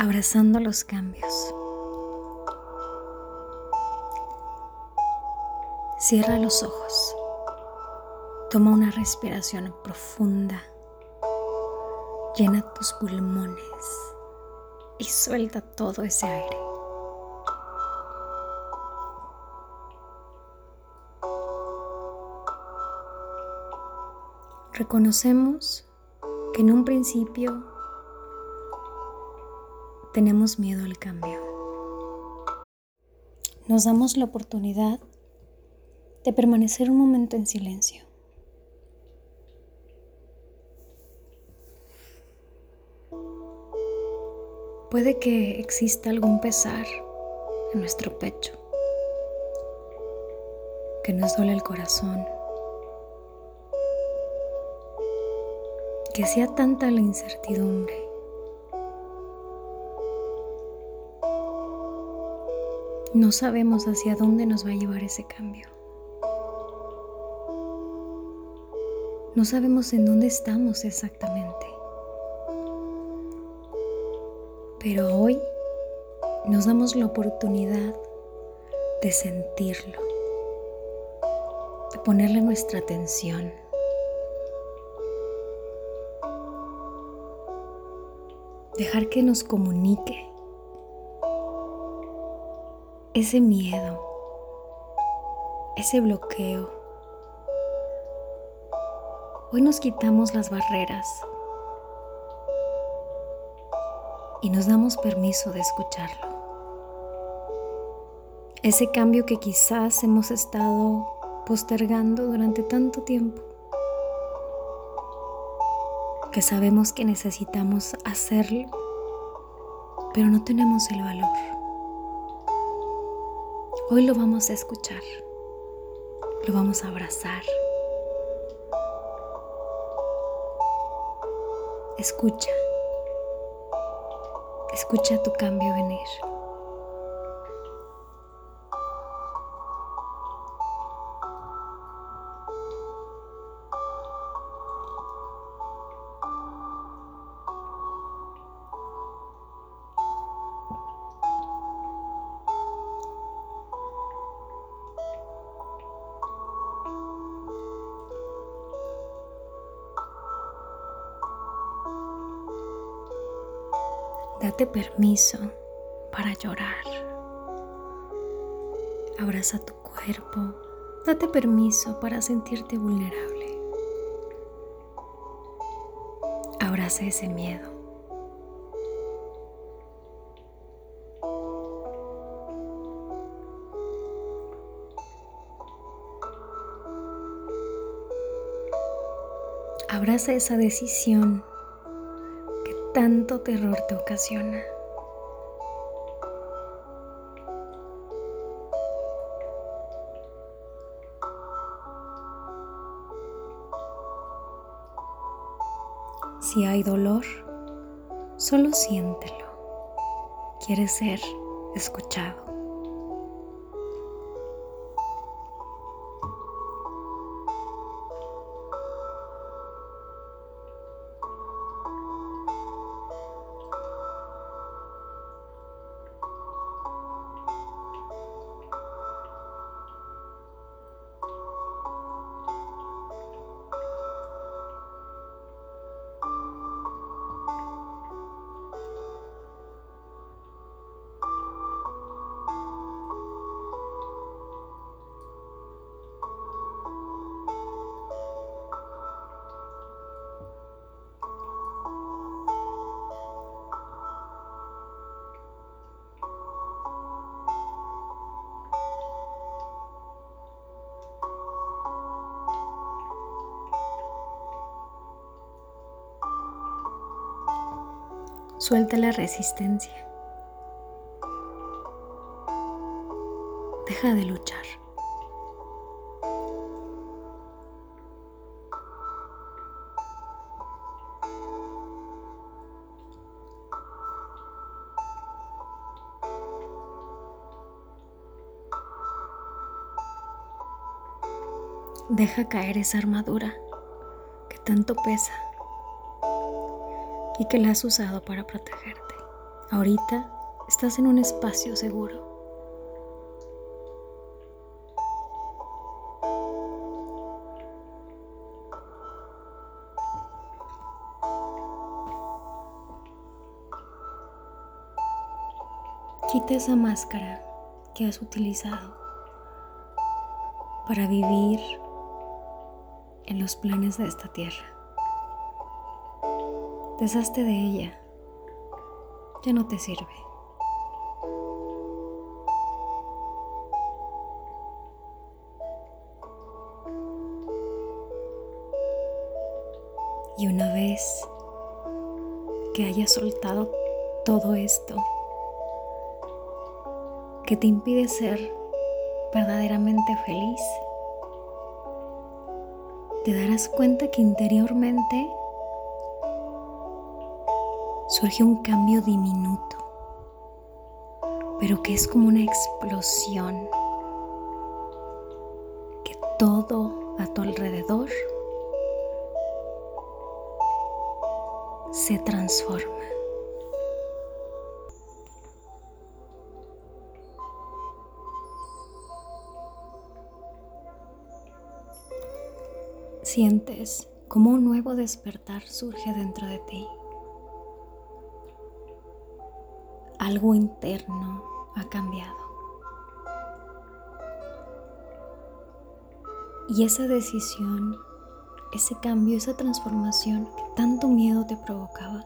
abrazando los cambios. Cierra los ojos. Toma una respiración profunda. Llena tus pulmones y suelta todo ese aire. Reconocemos que en un principio tenemos miedo al cambio. Nos damos la oportunidad de permanecer un momento en silencio. Puede que exista algún pesar en nuestro pecho, que nos duele el corazón, que sea tanta la incertidumbre. No sabemos hacia dónde nos va a llevar ese cambio. No sabemos en dónde estamos exactamente. Pero hoy nos damos la oportunidad de sentirlo, de ponerle nuestra atención. Dejar que nos comunique ese miedo, ese bloqueo Hoy nos quitamos las barreras y nos damos permiso de escucharlo. Ese cambio que quizás hemos estado postergando durante tanto tiempo, que sabemos que necesitamos hacerlo, pero no tenemos el valor. Hoy lo vamos a escuchar, lo vamos a abrazar. Escucha. Escucha tu cambio venir. Date permiso para llorar. Abraza tu cuerpo. Date permiso para sentirte vulnerable. Abraza ese miedo. Abraza esa decisión tanto terror te ocasiona. Si hay dolor, solo siéntelo. Quieres ser escuchado. Suelta la resistencia. Deja de luchar. Deja caer esa armadura que tanto pesa y que la has usado para protegerte. Ahorita estás en un espacio seguro. Quita esa máscara que has utilizado para vivir en los planes de esta tierra. Deshazte de ella. Ya no te sirve. Y una vez que hayas soltado todo esto, que te impide ser verdaderamente feliz, te darás cuenta que interiormente surge un cambio diminuto, pero que es como una explosión, que todo a tu alrededor se transforma. Sientes como un nuevo despertar surge dentro de ti. Algo interno ha cambiado. Y esa decisión, ese cambio, esa transformación que tanto miedo te provocaba,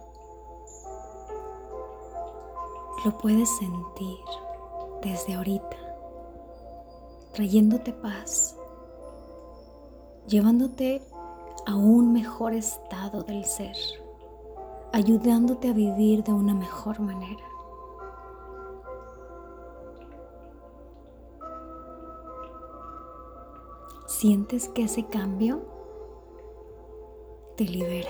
lo puedes sentir desde ahorita, trayéndote paz llevándote a un mejor estado del ser, ayudándote a vivir de una mejor manera. ¿Sientes que ese cambio te libera?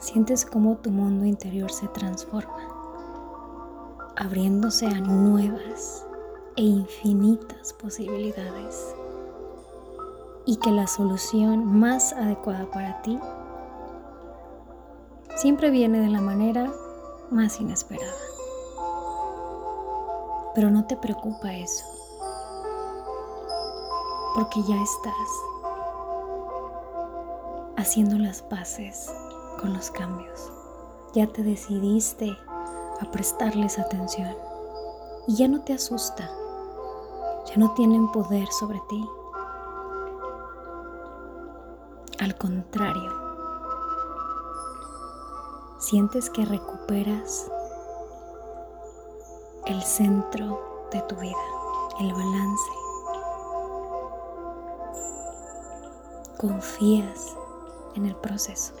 Sientes cómo tu mundo interior se transforma, abriéndose a nuevas e infinitas posibilidades. Y que la solución más adecuada para ti siempre viene de la manera más inesperada. Pero no te preocupa eso, porque ya estás haciendo las paces con los cambios. Ya te decidiste a prestarles atención y ya no te asusta, ya no tienen poder sobre ti. Al contrario, sientes que recuperas el centro de tu vida, el balance. Confías en el proceso.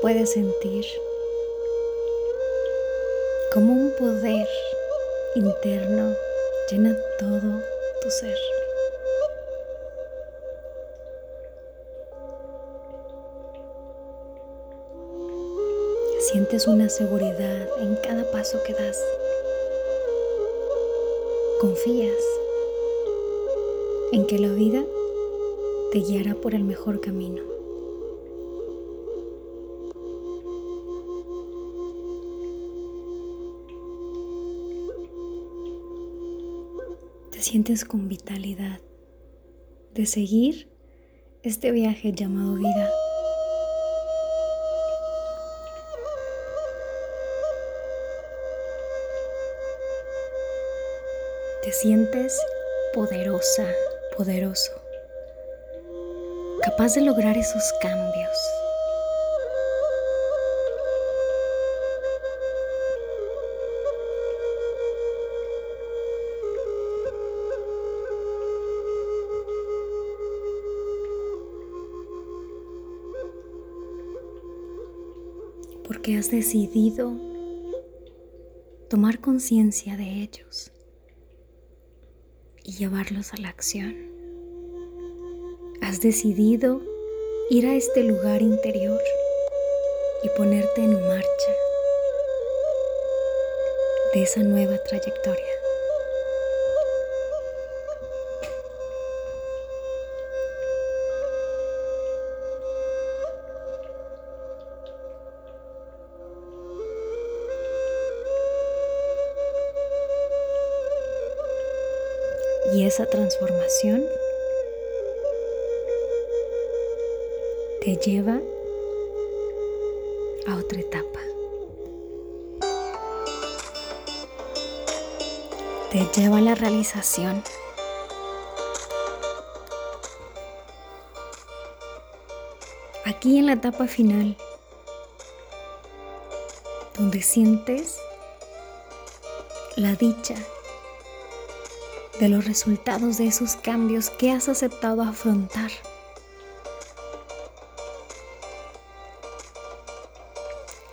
Puedes sentir como un poder interno llena todo tu ser. Sientes una seguridad en cada paso que das. Confías en que la vida te guiará por el mejor camino. Sientes con vitalidad de seguir este viaje llamado vida. Te sientes poderosa, poderoso, capaz de lograr esos cambios. Porque has decidido tomar conciencia de ellos y llevarlos a la acción. Has decidido ir a este lugar interior y ponerte en marcha de esa nueva trayectoria. Y esa transformación te lleva a otra etapa. Te lleva a la realización. Aquí en la etapa final, donde sientes la dicha de los resultados de esos cambios que has aceptado afrontar.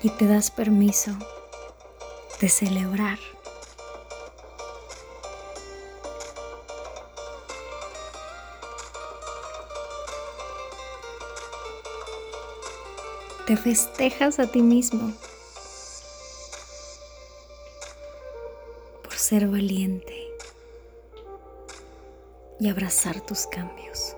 Y te das permiso de celebrar. Te festejas a ti mismo por ser valiente y abrazar tus cambios.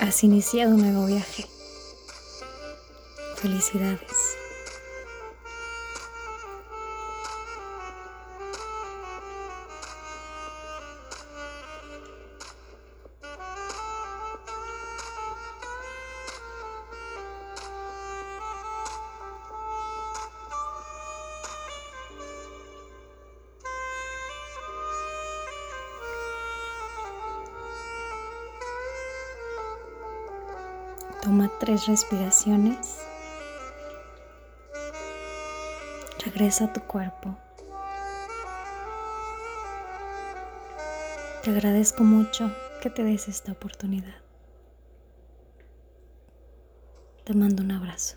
Has iniciado un nuevo viaje. Felicidades. Toma tres respiraciones. Regresa a tu cuerpo. Te agradezco mucho que te des esta oportunidad. Te mando un abrazo.